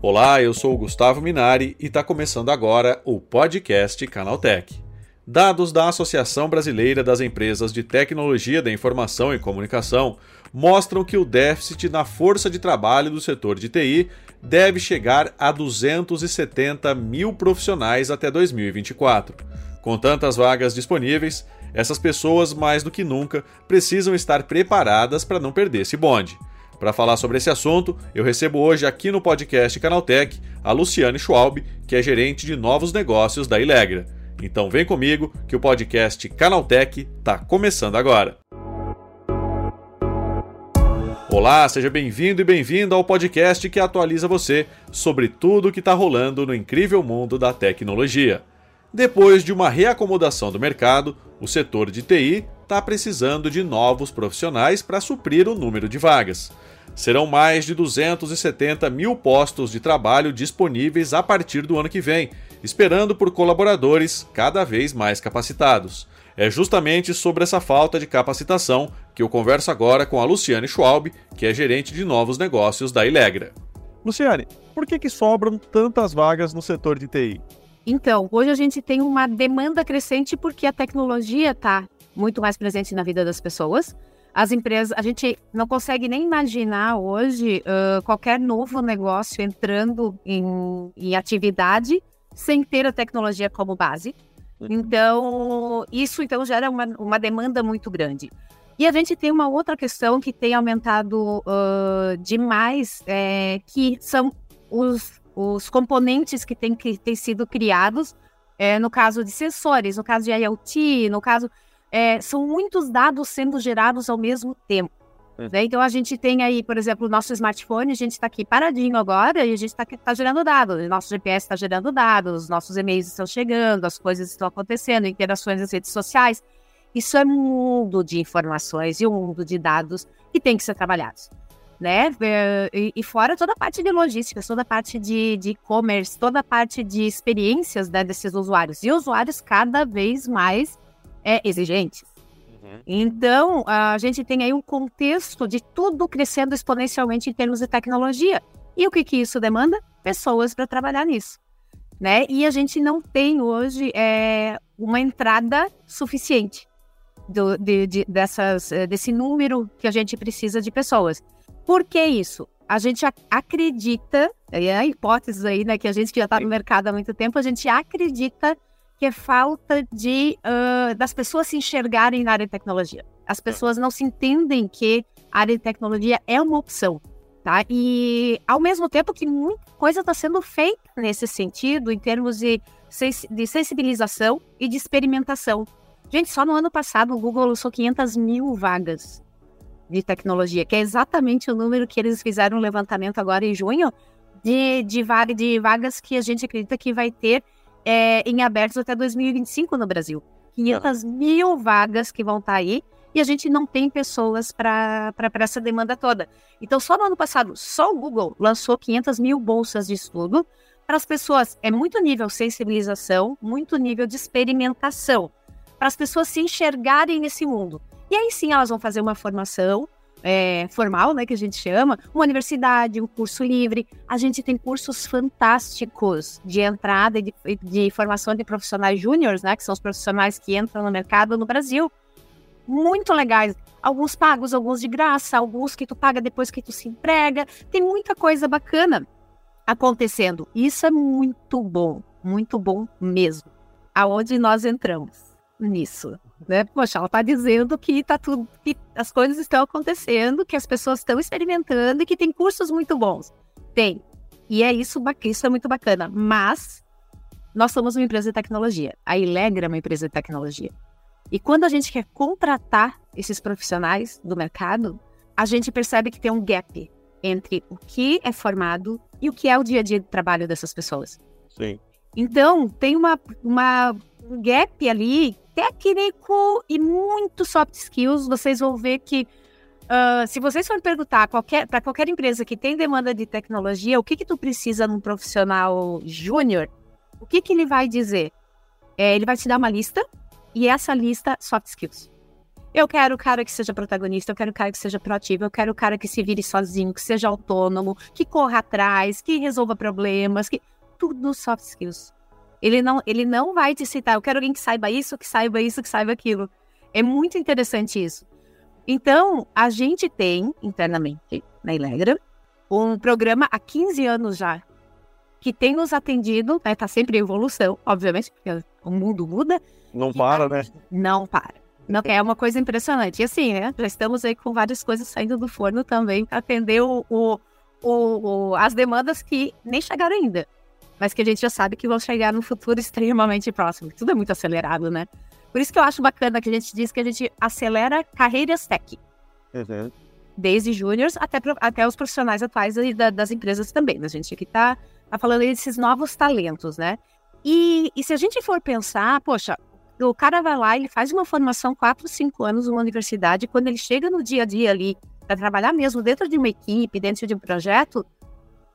Olá, eu sou o Gustavo Minari e está começando agora o podcast Canaltech. Dados da Associação Brasileira das Empresas de Tecnologia da Informação e Comunicação mostram que o déficit na força de trabalho do setor de TI deve chegar a 270 mil profissionais até 2024. Com tantas vagas disponíveis, essas pessoas, mais do que nunca, precisam estar preparadas para não perder esse bonde. Para falar sobre esse assunto, eu recebo hoje aqui no podcast Canaltech a Luciane Schwalb, que é gerente de novos negócios da Ilegra. Então vem comigo que o podcast Canaltech está começando agora. Olá, seja bem-vindo e bem-vinda ao podcast que atualiza você sobre tudo o que está rolando no incrível mundo da tecnologia. Depois de uma reacomodação do mercado, o setor de TI está precisando de novos profissionais para suprir o número de vagas. Serão mais de 270 mil postos de trabalho disponíveis a partir do ano que vem, esperando por colaboradores cada vez mais capacitados. É justamente sobre essa falta de capacitação que eu converso agora com a Luciane Schwalb, que é gerente de novos negócios da Ilegra. Luciane, por que, que sobram tantas vagas no setor de TI? Então, hoje a gente tem uma demanda crescente porque a tecnologia está muito mais presente na vida das pessoas as empresas, a gente não consegue nem imaginar hoje uh, qualquer novo negócio entrando em, em atividade sem ter a tecnologia como base. Uhum. Então, isso então gera uma, uma demanda muito grande. E a gente tem uma outra questão que tem aumentado uh, demais, é, que são os, os componentes que têm que ter sido criados, é, no caso de sensores, no caso de IoT, no caso é, são muitos dados sendo gerados ao mesmo tempo. É. Né? Então a gente tem aí, por exemplo, o nosso smartphone, a gente está aqui paradinho agora e a gente está tá gerando dados. O nosso GPS está gerando dados, nossos e-mails estão chegando, as coisas estão acontecendo, interações nas redes sociais. Isso é um mundo de informações e um mundo de dados que tem que ser trabalhados. Né? E, fora toda a parte de logística, toda a parte de e-commerce, toda a parte de experiências né, desses usuários. E usuários cada vez mais é exigente. Uhum. Então, a gente tem aí um contexto de tudo crescendo exponencialmente em termos de tecnologia. E o que, que isso demanda? Pessoas para trabalhar nisso. Né? E a gente não tem hoje é, uma entrada suficiente do, de, de, dessas, é, desse número que a gente precisa de pessoas. Por que isso? A gente acredita, é a hipótese aí, né, que a gente já está no mercado há muito tempo, a gente acredita que é falta de uh, das pessoas se enxergarem na área de tecnologia. As pessoas não se entendem que a área de tecnologia é uma opção, tá? E ao mesmo tempo que muita coisa está sendo feita nesse sentido, em termos de, de sensibilização e de experimentação. Gente, só no ano passado o Google lançou 500 mil vagas de tecnologia, que é exatamente o número que eles fizeram um levantamento agora em junho de, de, de vagas que a gente acredita que vai ter é, em abertos até 2025 no Brasil. 500 mil vagas que vão estar tá aí e a gente não tem pessoas para essa demanda toda. Então, só no ano passado, só o Google lançou 500 mil bolsas de estudo para as pessoas. É muito nível sensibilização, muito nível de experimentação, para as pessoas se enxergarem nesse mundo. E aí sim elas vão fazer uma formação é, formal, né, que a gente chama, uma universidade, um curso livre. A gente tem cursos fantásticos de entrada e de, de formação de profissionais júniores, né, que são os profissionais que entram no mercado no Brasil. Muito legais. Alguns pagos, alguns de graça, alguns que tu paga depois que tu se emprega. Tem muita coisa bacana acontecendo. Isso é muito bom, muito bom mesmo. Aonde nós entramos? Nisso, né? Poxa, ela está dizendo que tá tudo, que as coisas estão acontecendo, que as pessoas estão experimentando e que tem cursos muito bons. Tem. E é isso, isso é muito bacana. Mas nós somos uma empresa de tecnologia. A Ilegra é uma empresa de tecnologia. E quando a gente quer contratar esses profissionais do mercado, a gente percebe que tem um gap entre o que é formado e o que é o dia a dia de trabalho dessas pessoas. Sim. Então, tem uma, uma um gap ali técnico e muito soft skills. Vocês vão ver que uh, se vocês forem perguntar para qualquer empresa que tem demanda de tecnologia, o que que tu precisa num profissional júnior, o que que ele vai dizer? É, ele vai te dar uma lista e essa lista soft skills. Eu quero o cara que seja protagonista, eu quero o cara que seja proativo, eu quero o cara que se vire sozinho, que seja autônomo, que corra atrás, que resolva problemas, que tudo soft skills. Ele não, ele não vai te citar, eu quero alguém que saiba isso, que saiba isso, que saiba aquilo. É muito interessante isso. Então, a gente tem internamente na Ilegra um programa há 15 anos já que tem nos atendido, né, tá sempre em evolução, obviamente, porque o mundo muda. Não para, tá... né? Não para. Não, é uma coisa impressionante. E assim, né? Já estamos aí com várias coisas saindo do forno também para atender o, o, o, as demandas que nem chegaram ainda. Mas que a gente já sabe que vão chegar no futuro extremamente próximo. Tudo é muito acelerado, né? Por isso que eu acho bacana que a gente diz que a gente acelera carreiras tech. Uhum. Desde júniores até, até os profissionais atuais da, das empresas também. A gente aqui está tá falando desses novos talentos, né? E, e se a gente for pensar, poxa, o cara vai lá, ele faz uma formação 4, 5 anos numa universidade, quando ele chega no dia a dia ali para trabalhar mesmo dentro de uma equipe, dentro de um projeto,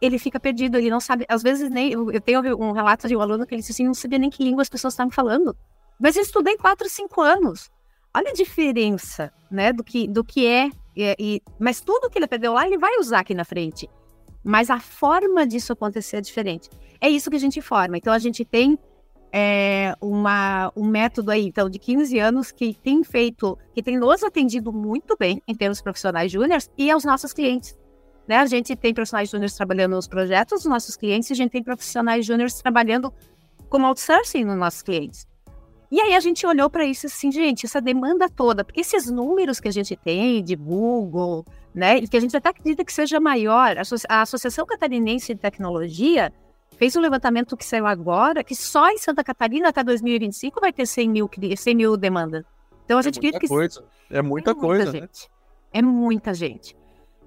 ele fica perdido, ele não sabe, às vezes nem, eu tenho um relato de um aluno que ele disse assim, não sabia nem que língua as pessoas estavam falando, mas eu estudei 4, 5 anos, olha a diferença, né, do que, do que é, e, e, mas tudo que ele aprendeu lá, ele vai usar aqui na frente, mas a forma disso acontecer é diferente, é isso que a gente forma, então a gente tem é, uma, um método aí, então, de 15 anos que tem feito, que tem nos atendido muito bem em termos profissionais júniores e aos nossos clientes. Né? A gente tem profissionais júniores trabalhando nos projetos dos nossos clientes e a gente tem profissionais júniores trabalhando como outsourcing nos nossos clientes. E aí a gente olhou para isso assim, gente, essa demanda toda, porque esses números que a gente tem de Google, né, e que a gente até acredita que seja maior, a Associação Catarinense de Tecnologia fez um levantamento que saiu agora, que só em Santa Catarina até 2025 vai ter 100 mil, 100 mil demandas. Então a é gente é muita que coisa. É muita, é coisa, muita gente. Né? É muita gente.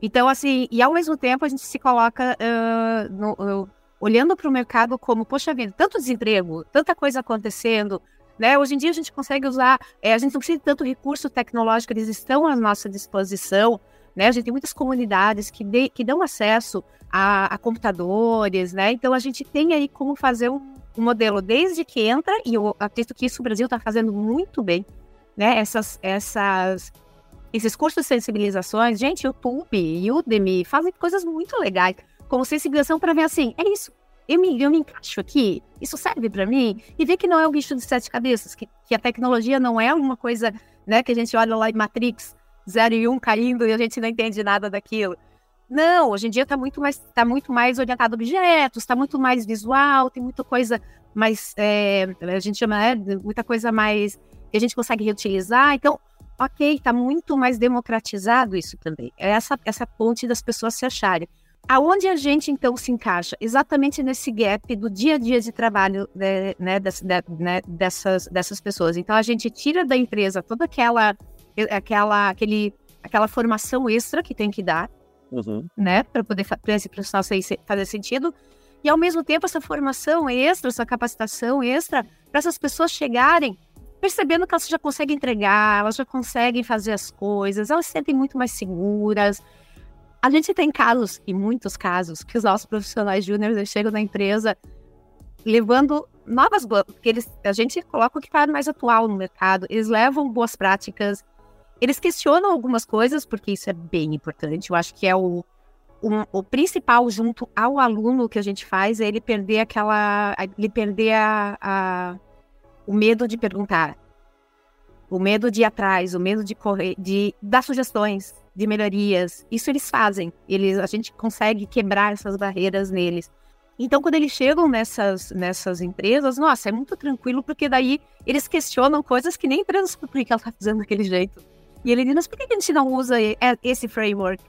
Então, assim, e ao mesmo tempo a gente se coloca uh, no, olhando para o mercado como, poxa vida, tanto desemprego, tanta coisa acontecendo, né? Hoje em dia a gente consegue usar, é, a gente não precisa de tanto recurso tecnológico, eles estão à nossa disposição, né? A gente tem muitas comunidades que, de, que dão acesso a, a, computadores, né? Então a gente tem aí como fazer um, um modelo desde que entra, e eu acredito que isso o Brasil está fazendo muito bem, né? Essas, essas, esses cursos de sensibilizações, gente, YouTube, Udemy, fazem coisas muito legais, como sensibilização para ver assim, é isso, eu me, eu me encaixo aqui, isso serve para mim, e ver que não é um bicho de sete cabeças, que, que a tecnologia não é uma coisa, né, que a gente olha lá em Matrix, 0 e 1 um caindo e a gente não entende nada daquilo. Não, hoje em dia está muito mais tá muito mais orientado a objetos, está muito mais visual, tem muita coisa mais é, a gente chama é, muita coisa mais que a gente consegue reutilizar. Então, ok, está muito mais democratizado isso também. É essa essa ponte das pessoas se acharem. Aonde a gente então se encaixa? Exatamente nesse gap do dia a dia de trabalho né, né, né, dessas, dessas pessoas. Então a gente tira da empresa toda aquela aquela, aquele, aquela formação extra que tem que dar, uhum. né, para poder para esse profissional fazer sentido. E ao mesmo tempo, essa formação extra, essa capacitação extra, para essas pessoas chegarem percebendo que elas já conseguem entregar, elas já conseguem fazer as coisas, elas se sentem muito mais seguras. A gente tem casos, e muitos casos, que os nossos profissionais júniores chegam na empresa levando novas porque eles a gente coloca o que está mais atual no mercado, eles levam boas práticas, eles questionam algumas coisas, porque isso é bem importante. Eu acho que é o, o, o, principal junto ao aluno que a gente faz é ele perder aquela. ele perder a, a, o medo de perguntar. O medo de ir atrás, o medo de correr, de dar sugestões, de melhorias. Isso eles fazem. Eles, a gente consegue quebrar essas barreiras neles. Então, quando eles chegam nessas, nessas empresas, nossa, é muito tranquilo, porque daí eles questionam coisas que nem a empresa por que ela está fazendo daquele jeito. E ele diz, mas por que a gente não usa esse framework?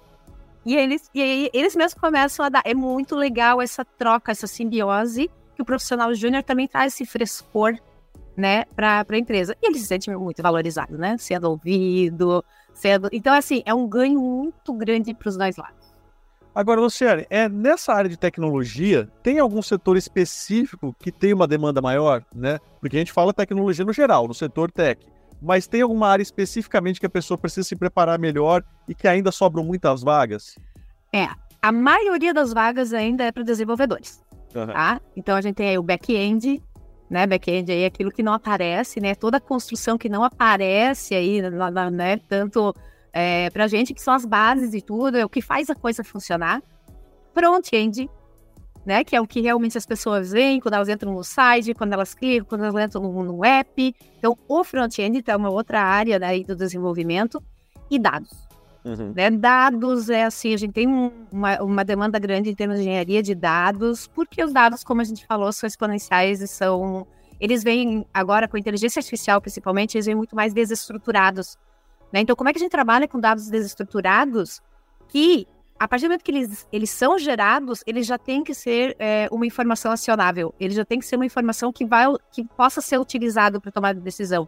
E eles, e aí, eles mesmos começam a dar. É muito legal essa troca, essa simbiose, que o profissional júnior também traz esse frescor, né, para a empresa. E ele se sente muito valorizado, né? Sendo ouvido, sendo. Então, assim, é um ganho muito grande para os dois lados. Agora, Luciane, é, nessa área de tecnologia, tem algum setor específico que tem uma demanda maior, né? Porque a gente fala tecnologia no geral, no setor tech mas tem alguma área especificamente que a pessoa precisa se preparar melhor e que ainda sobram muitas vagas? É, a maioria das vagas ainda é para desenvolvedores. Uhum. Tá? Então a gente tem aí o back-end, né, back-end aí, aquilo que não aparece, né, toda a construção que não aparece aí, né, tanto é, para a gente que são as bases e tudo, é o que faz a coisa funcionar. Front-end, né, que é o que realmente as pessoas veem quando elas entram no site, quando elas clicam, quando elas entram no, no app. Então, o front-end é uma outra área daí do desenvolvimento e dados. Uhum. Né? Dados é assim, a gente tem um, uma, uma demanda grande em termos de engenharia de dados, porque os dados, como a gente falou, são exponenciais e são. Eles vêm agora com inteligência artificial, principalmente, eles vêm muito mais desestruturados. Né? Então, como é que a gente trabalha com dados desestruturados que a partir do momento que eles, eles são gerados, eles já tem que ser é, uma informação acionável. Ele já tem que ser uma informação que vai que possa ser utilizado para tomar decisão.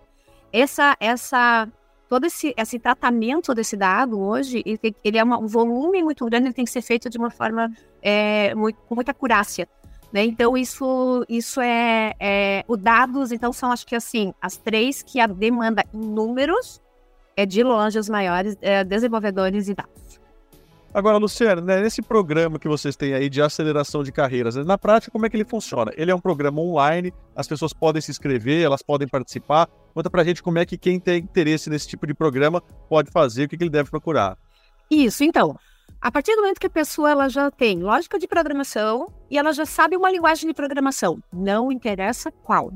Essa essa todo esse, esse tratamento desse dado hoje, ele, ele é uma, um volume muito grande, ele tem que ser feito de uma forma é, muito, com muita acurácia. Né? Então, isso, isso é, é. O dados, então, são acho que assim, as três que a demanda em números é de longe os maiores é, desenvolvedores e dados. Agora, Luciano, né, nesse programa que vocês têm aí de aceleração de carreiras, na prática, como é que ele funciona? Ele é um programa online, as pessoas podem se inscrever, elas podem participar. Conta pra gente como é que quem tem interesse nesse tipo de programa pode fazer, o que, que ele deve procurar. Isso, então. A partir do momento que a pessoa ela já tem lógica de programação e ela já sabe uma linguagem de programação, não interessa qual.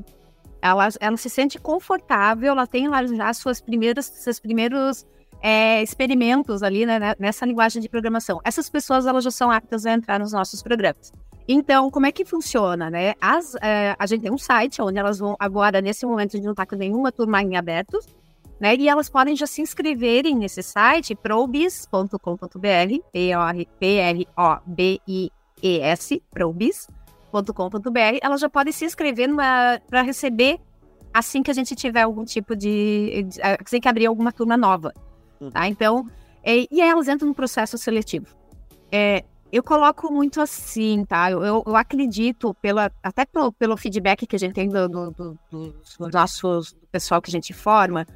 Ela, ela se sente confortável, ela tem lá já suas primeiras, seus primeiros é, experimentos ali né, né, nessa linguagem de programação. Essas pessoas elas já são aptas a entrar nos nossos programas. Então, como é que funciona, né? As, é, a gente tem um site onde elas vão, agora, nesse momento, a gente não está com nenhuma turma em aberto, né? E elas podem já se inscreverem nesse site, probis.com.br, P-R-O-B-I-E-S, probis.com.br. Elas já podem se inscrever para receber assim que a gente tiver algum tipo de. assim que abrir alguma turma nova. Tá? Então, é, e elas entram no processo seletivo. É, eu coloco muito assim, tá? Eu, eu, eu, acredito, pela, até pelo, pelo feedback que a gente tem do, do, do, do nossos pessoal que a gente forma,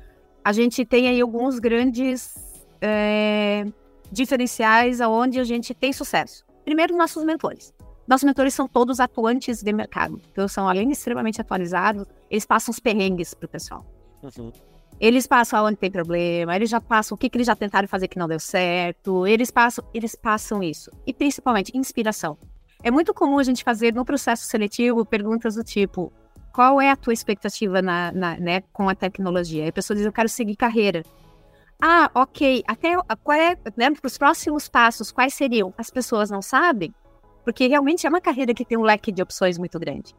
a gente tem aí alguns grandes é, diferenciais aonde a gente tem sucesso. Primeiro, nossos mentores. Nossos mentores são todos atuantes de mercado. Então, são, além de extremamente atualizados, eles passam os perrengues para o pessoal. Uhum. Eles passam onde tem problema, eles já passam o que, que eles já tentaram fazer que não deu certo, eles passam, eles passam isso. E principalmente, inspiração. É muito comum a gente fazer no processo seletivo perguntas do tipo: qual é a tua expectativa na, na né, com a tecnologia? E a pessoa diz: eu quero seguir carreira. Ah, ok. Até qual é, né, para os próximos passos, quais seriam? As pessoas não sabem, porque realmente é uma carreira que tem um leque de opções muito grande.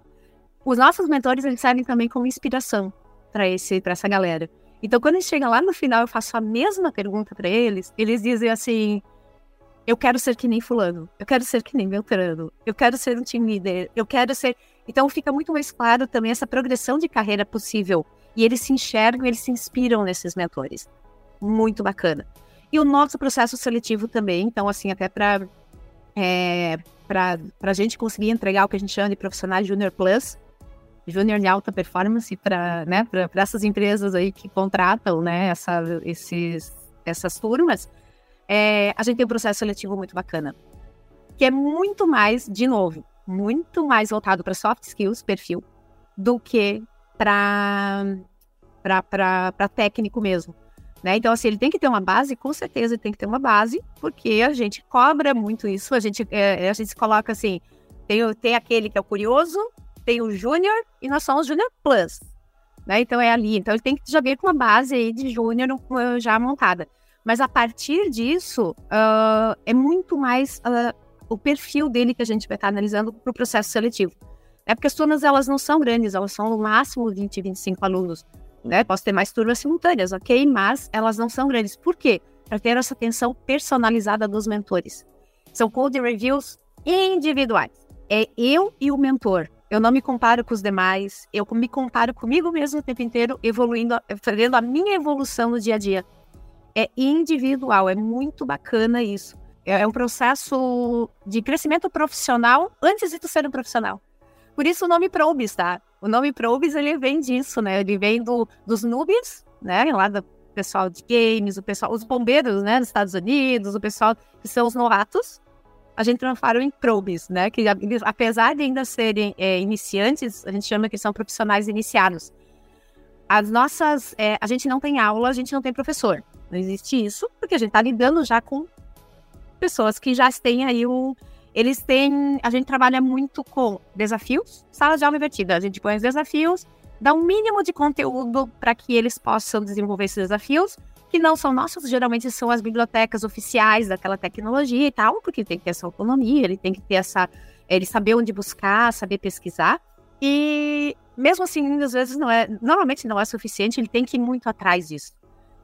Os nossos mentores eles servem também como inspiração para esse para essa galera. Então, quando eles chegam lá no final, eu faço a mesma pergunta para eles, eles dizem assim: eu quero ser que nem Fulano, eu quero ser que nem Beltrano, eu quero ser um team leader, eu quero ser. Então, fica muito mais claro também essa progressão de carreira possível. E eles se enxergam, eles se inspiram nesses mentores. Muito bacana. E o nosso processo seletivo também, então, assim, até para é, para a gente conseguir entregar o que a gente chama de profissionais Junior Plus, júnior de alta performance para né, essas empresas aí que contratam né, essa, esses, essas turmas, é, a gente tem um processo seletivo muito bacana, que é muito mais, de novo, muito mais voltado para soft skills, perfil, do que para técnico mesmo. Né? Então, assim, ele tem que ter uma base, com certeza ele tem que ter uma base, porque a gente cobra muito isso, a gente, é, a gente se coloca assim, tem, tem aquele que é o curioso, tem o Júnior e nós somos Júnior Plus. Né? Então é ali. Então ele tem que já vir com uma base aí de Júnior uh, já montada. Mas a partir disso, uh, é muito mais uh, o perfil dele que a gente vai estar analisando para o processo seletivo. É porque as turmas elas não são grandes, elas são no máximo 20, 25 alunos. Né? Posso ter mais turmas simultâneas, ok? Mas elas não são grandes. Por quê? Para ter essa atenção personalizada dos mentores. São code reviews individuais. É eu e o mentor. Eu não me comparo com os demais, eu me comparo comigo mesmo o tempo inteiro, evoluindo, fazendo a minha evolução no dia a dia. É individual, é muito bacana isso. É, é um processo de crescimento profissional antes de tu ser um profissional. Por isso o nome Probis, tá? O nome Probis, ele vem disso, né? Ele vem do, dos noobs, né? Lá do pessoal de games, o pessoal, os bombeiros, né? Dos Estados Unidos, o pessoal que são os novatos, a gente transforma em probes, né? Que apesar de ainda serem é, iniciantes, a gente chama que são profissionais iniciados. As nossas, é, a gente não tem aula, a gente não tem professor. Não existe isso, porque a gente está lidando já com pessoas que já têm aí o. Eles têm. A gente trabalha muito com desafios, sala de aula invertida. A gente põe os desafios, dá um mínimo de conteúdo para que eles possam desenvolver esses desafios que não são nossos, geralmente são as bibliotecas oficiais daquela tecnologia e tal, porque tem que ter essa autonomia, ele tem que ter essa. ele saber onde buscar, saber pesquisar. E mesmo assim, às vezes não é. Normalmente não é suficiente, ele tem que ir muito atrás disso.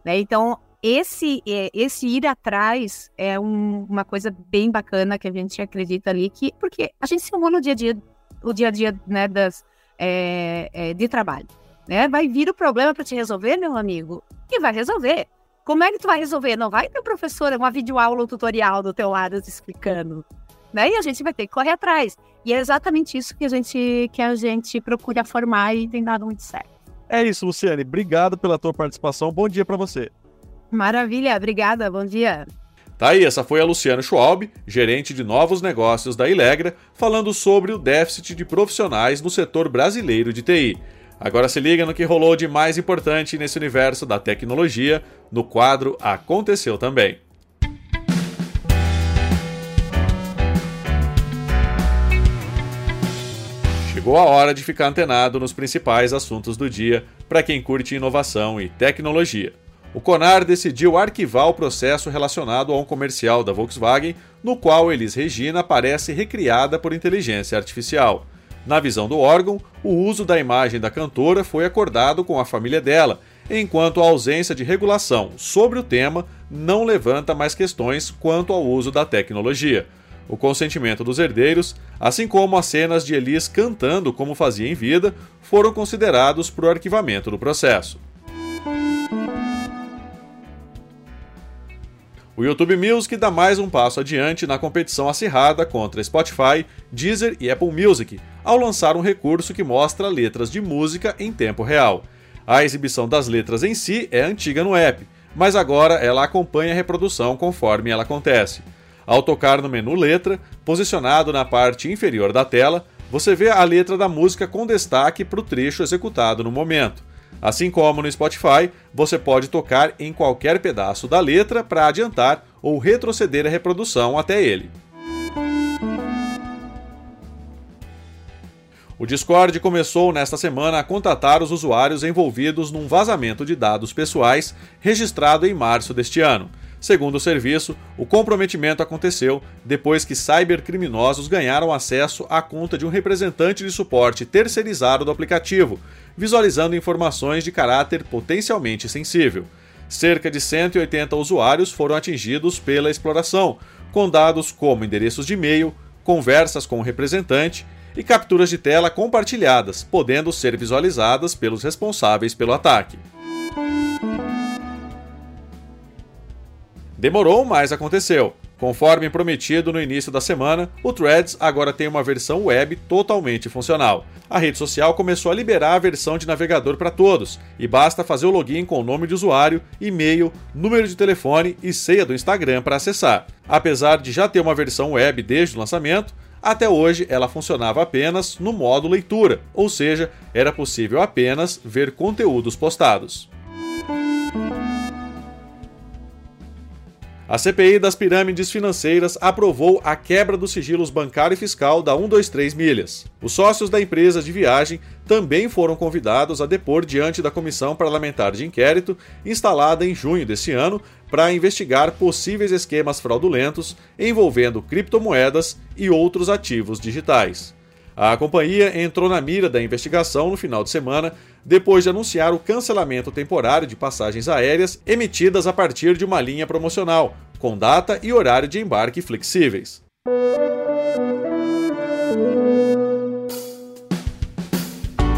Né? Então, esse, é, esse ir atrás é um, uma coisa bem bacana que a gente acredita ali, que, porque a gente simula o dia a dia, o dia a dia né, das, é, é, de trabalho. Né? Vai vir o problema para te resolver, meu amigo, e vai resolver. Como é que tu vai resolver? Não vai ter professora, uma videoaula ou tutorial do teu lado te explicando. Né? E a gente vai ter que correr atrás. E é exatamente isso que a gente, que a gente procura formar e tem dado muito certo. É isso, Luciane. Obrigado pela tua participação. Bom dia para você. Maravilha, obrigada. Bom dia. Tá aí, essa foi a Luciana Schwalb, gerente de novos negócios da Ilegra, falando sobre o déficit de profissionais no setor brasileiro de TI. Agora se liga no que rolou de mais importante nesse universo da tecnologia no quadro Aconteceu Também. Chegou a hora de ficar antenado nos principais assuntos do dia para quem curte inovação e tecnologia. O Conar decidiu arquivar o processo relacionado a um comercial da Volkswagen, no qual Elis Regina aparece recriada por inteligência artificial. Na visão do órgão, o uso da imagem da cantora foi acordado com a família dela, enquanto a ausência de regulação sobre o tema não levanta mais questões quanto ao uso da tecnologia. O consentimento dos herdeiros, assim como as cenas de Elis cantando como fazia em vida, foram considerados para o arquivamento do processo. O YouTube Music dá mais um passo adiante na competição acirrada contra Spotify, Deezer e Apple Music, ao lançar um recurso que mostra letras de música em tempo real. A exibição das letras em si é antiga no app, mas agora ela acompanha a reprodução conforme ela acontece. Ao tocar no menu Letra, posicionado na parte inferior da tela, você vê a letra da música com destaque para o trecho executado no momento. Assim como no Spotify, você pode tocar em qualquer pedaço da letra para adiantar ou retroceder a reprodução até ele. O Discord começou nesta semana a contatar os usuários envolvidos num vazamento de dados pessoais registrado em março deste ano. Segundo o serviço, o comprometimento aconteceu depois que cybercriminosos ganharam acesso à conta de um representante de suporte terceirizado do aplicativo, visualizando informações de caráter potencialmente sensível. Cerca de 180 usuários foram atingidos pela exploração, com dados como endereços de e-mail, conversas com o representante e capturas de tela compartilhadas, podendo ser visualizadas pelos responsáveis pelo ataque. Demorou, mas aconteceu. Conforme prometido no início da semana, o Threads agora tem uma versão web totalmente funcional. A rede social começou a liberar a versão de navegador para todos, e basta fazer o login com o nome de usuário, e-mail, número de telefone e senha do Instagram para acessar. Apesar de já ter uma versão web desde o lançamento, até hoje, ela funcionava apenas no modo leitura, ou seja, era possível apenas ver conteúdos postados. A CPI das pirâmides financeiras aprovou a quebra dos sigilos bancário e fiscal da 123 Milhas. Os sócios da empresa de viagem também foram convidados a depor diante da Comissão Parlamentar de Inquérito, instalada em junho desse ano, para investigar possíveis esquemas fraudulentos envolvendo criptomoedas e outros ativos digitais. A companhia entrou na mira da investigação no final de semana, depois de anunciar o cancelamento temporário de passagens aéreas emitidas a partir de uma linha promocional, com data e horário de embarque flexíveis.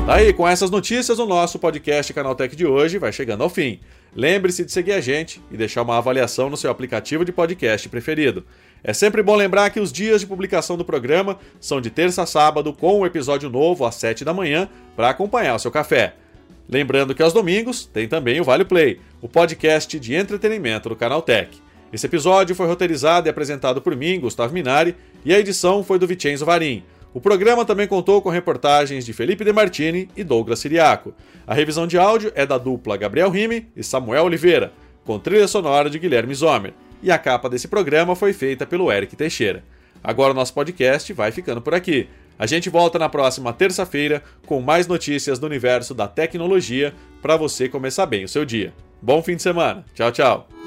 Tá aí, com essas notícias, o nosso podcast Canaltech de hoje vai chegando ao fim. Lembre-se de seguir a gente e deixar uma avaliação no seu aplicativo de podcast preferido. É sempre bom lembrar que os dias de publicação do programa são de terça a sábado, com um episódio novo às 7 da manhã para acompanhar o seu café. Lembrando que aos domingos tem também o Vale Play, o podcast de entretenimento do Canal Tech. Esse episódio foi roteirizado e apresentado por mim, Gustavo Minari, e a edição foi do Vicenzo Varim. O programa também contou com reportagens de Felipe De Martini e Douglas Siriaco. A revisão de áudio é da dupla Gabriel Rime e Samuel Oliveira, com trilha sonora de Guilherme Zomer. E a capa desse programa foi feita pelo Eric Teixeira. Agora o nosso podcast vai ficando por aqui. A gente volta na próxima terça-feira com mais notícias do universo da tecnologia para você começar bem o seu dia. Bom fim de semana. Tchau, tchau.